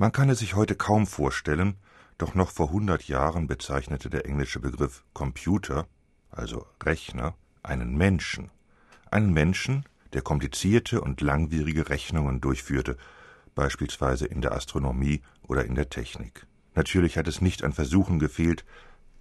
Man kann es sich heute kaum vorstellen, doch noch vor hundert Jahren bezeichnete der englische Begriff Computer, also Rechner, einen Menschen. Einen Menschen, der komplizierte und langwierige Rechnungen durchführte, beispielsweise in der Astronomie oder in der Technik. Natürlich hat es nicht an Versuchen gefehlt,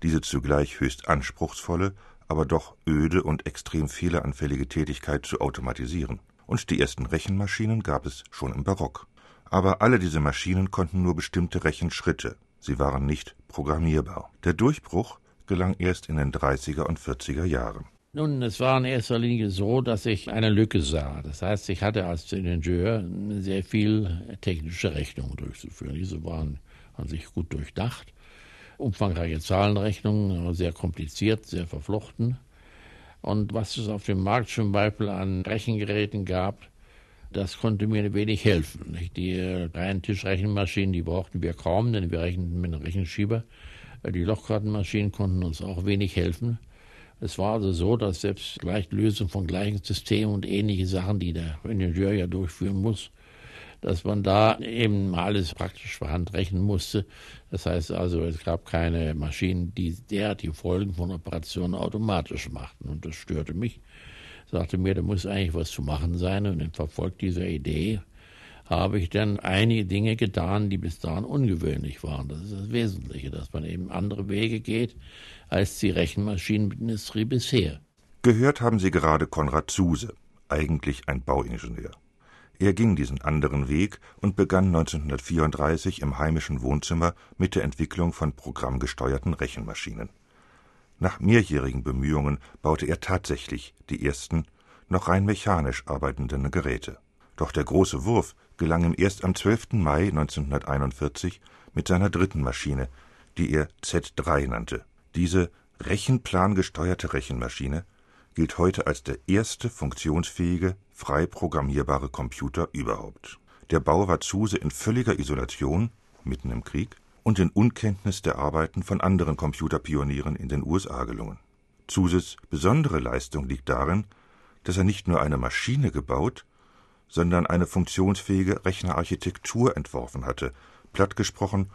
diese zugleich höchst anspruchsvolle, aber doch öde und extrem fehleranfällige Tätigkeit zu automatisieren. Und die ersten Rechenmaschinen gab es schon im Barock. Aber alle diese Maschinen konnten nur bestimmte Rechenschritte. Sie waren nicht programmierbar. Der Durchbruch gelang erst in den 30er und 40er Jahren. Nun, es war in erster Linie so, dass ich eine Lücke sah. Das heißt, ich hatte als Ingenieur sehr viel technische Rechnungen durchzuführen. Diese waren an sich gut durchdacht. Umfangreiche Zahlenrechnungen, sehr kompliziert, sehr verflochten. Und was es auf dem Markt zum Beispiel an Rechengeräten gab, das konnte mir wenig helfen. Die reinen Tischrechenmaschinen, die brauchten wir kaum, denn wir rechneten mit einem Rechenschieber. Die Lochkartenmaschinen konnten uns auch wenig helfen. Es war also so, dass selbst Gleichlösung von gleichen Systemen und ähnliche Sachen, die der Ingenieur ja durchführen muss, dass man da eben alles praktisch per Hand rechnen musste. Das heißt also, es gab keine Maschinen, die derartige Folgen von Operationen automatisch machten. Und das störte mich. Sagte mir, da muss eigentlich was zu machen sein. Und im Verfolg dieser Idee habe ich dann einige Dinge getan, die bis dahin ungewöhnlich waren. Das ist das Wesentliche, dass man eben andere Wege geht als die Rechenmaschinenindustrie bisher. Gehört haben Sie gerade Konrad Zuse, eigentlich ein Bauingenieur. Er ging diesen anderen Weg und begann 1934 im heimischen Wohnzimmer mit der Entwicklung von programmgesteuerten Rechenmaschinen. Nach mehrjährigen Bemühungen baute er tatsächlich die ersten, noch rein mechanisch arbeitenden Geräte. Doch der große Wurf gelang ihm erst am 12. Mai 1941 mit seiner dritten Maschine, die er Z3 nannte. Diese rechenplangesteuerte Rechenmaschine gilt heute als der erste funktionsfähige, frei programmierbare Computer überhaupt. Der Bau war Zuse in völliger Isolation, mitten im Krieg, und in Unkenntnis der Arbeiten von anderen Computerpionieren in den USA gelungen. Zuses besondere Leistung liegt darin, dass er nicht nur eine Maschine gebaut, sondern eine funktionsfähige Rechnerarchitektur entworfen hatte, platt gesprochen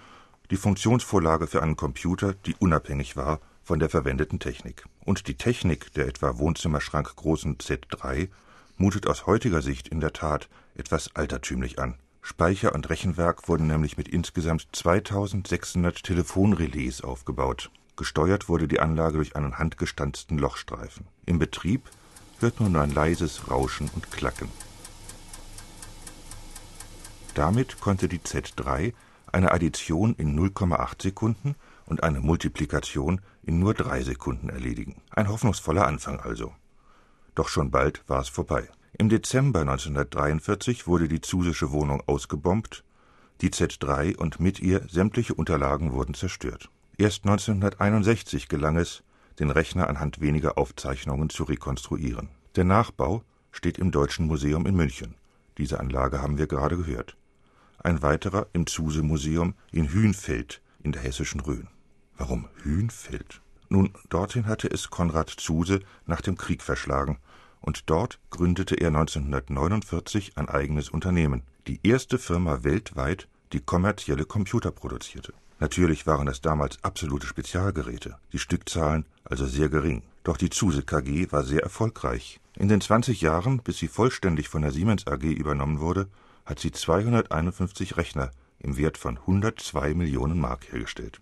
die Funktionsvorlage für einen Computer, die unabhängig war von der verwendeten Technik. Und die Technik der etwa Wohnzimmerschrank großen Z3 mutet aus heutiger Sicht in der Tat etwas altertümlich an. Speicher und Rechenwerk wurden nämlich mit insgesamt 2600 Telefonrelais aufgebaut. Gesteuert wurde die Anlage durch einen handgestanzten Lochstreifen. Im Betrieb hört man nur ein leises Rauschen und Klacken. Damit konnte die Z3 eine Addition in 0,8 Sekunden und eine Multiplikation in nur drei Sekunden erledigen. Ein hoffnungsvoller Anfang also. Doch schon bald war es vorbei. Im Dezember 1943 wurde die Zusische Wohnung ausgebombt, die Z3 und mit ihr sämtliche Unterlagen wurden zerstört. Erst 1961 gelang es, den Rechner anhand weniger Aufzeichnungen zu rekonstruieren. Der Nachbau steht im Deutschen Museum in München. Diese Anlage haben wir gerade gehört. Ein weiterer im Zuse-Museum in Hünfeld in der hessischen Rhön. Warum Hünfeld? Nun, dorthin hatte es Konrad Zuse nach dem Krieg verschlagen, und dort gründete er 1949 ein eigenes Unternehmen, die erste Firma weltweit, die kommerzielle Computer produzierte. Natürlich waren es damals absolute Spezialgeräte, die Stückzahlen also sehr gering. Doch die Zuse KG war sehr erfolgreich. In den 20 Jahren, bis sie vollständig von der Siemens AG übernommen wurde, hat sie 251 Rechner im Wert von 102 Millionen Mark hergestellt